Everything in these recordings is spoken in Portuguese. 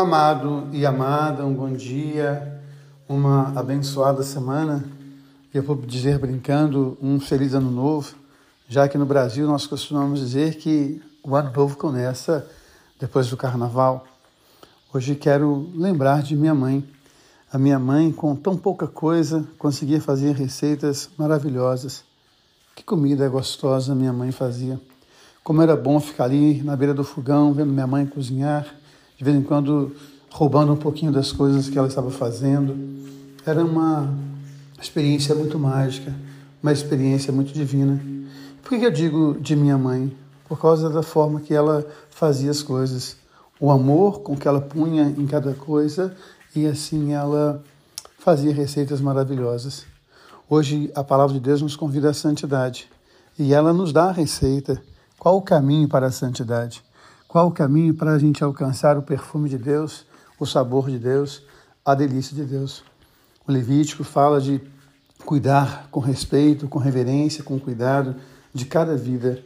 Amado e amada, um bom dia, uma abençoada semana. Eu vou dizer brincando, um feliz ano novo, já que no Brasil nós costumamos dizer que o ano novo começa depois do carnaval. Hoje quero lembrar de minha mãe. A minha mãe, com tão pouca coisa, conseguia fazer receitas maravilhosas. Que comida gostosa minha mãe fazia. Como era bom ficar ali na beira do fogão, vendo minha mãe cozinhar de vez em quando roubando um pouquinho das coisas que ela estava fazendo. Era uma experiência muito mágica, uma experiência muito divina. Por que eu digo de minha mãe? Por causa da forma que ela fazia as coisas, o amor com que ela punha em cada coisa e assim ela fazia receitas maravilhosas. Hoje a palavra de Deus nos convida à santidade e ela nos dá a receita. Qual o caminho para a santidade? Qual o caminho para a gente alcançar o perfume de Deus, o sabor de Deus, a delícia de Deus? O Levítico fala de cuidar com respeito, com reverência, com cuidado de cada vida,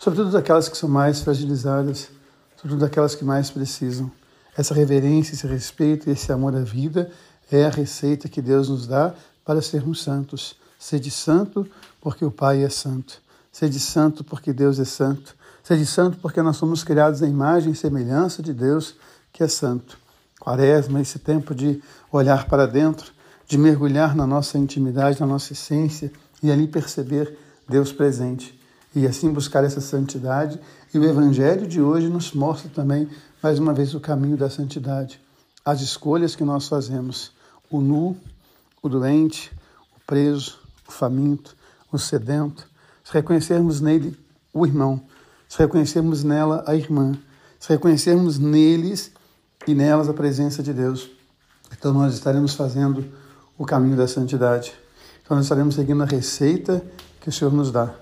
sobretudo daquelas que são mais fragilizadas, sobretudo daquelas que mais precisam. Essa reverência, esse respeito e esse amor à vida é a receita que Deus nos dá para sermos santos. Sede santo, porque o Pai é santo. Sede santo, porque Deus é santo. Sede santo porque nós somos criados à imagem e semelhança de Deus, que é santo. Quaresma, esse tempo de olhar para dentro, de mergulhar na nossa intimidade, na nossa essência e ali perceber Deus presente. E assim buscar essa santidade. E o Evangelho de hoje nos mostra também, mais uma vez, o caminho da santidade. As escolhas que nós fazemos: o nu, o doente, o preso, o faminto, o sedento. Se reconhecermos nele o irmão, se reconhecermos nela a irmã, se reconhecermos neles e nelas a presença de Deus, então nós estaremos fazendo o caminho da santidade. Então nós estaremos seguindo a receita que o Senhor nos dá.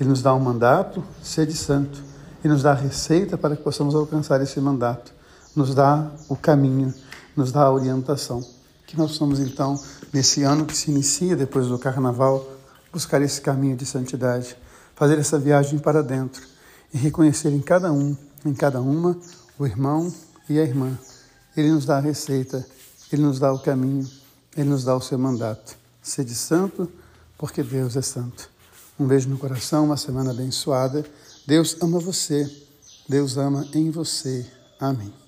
Ele nos dá um mandato, sede santo, e nos dá a receita para que possamos alcançar esse mandato. Nos dá o caminho, nos dá a orientação. Que nós possamos então, nesse ano que se inicia depois do carnaval, buscar esse caminho de santidade, fazer essa viagem para dentro e reconhecer em cada um, em cada uma, o irmão e a irmã. Ele nos dá a receita, ele nos dá o caminho, ele nos dá o seu mandato. Sede santo, porque Deus é santo. Um beijo no coração, uma semana abençoada. Deus ama você, Deus ama em você. Amém.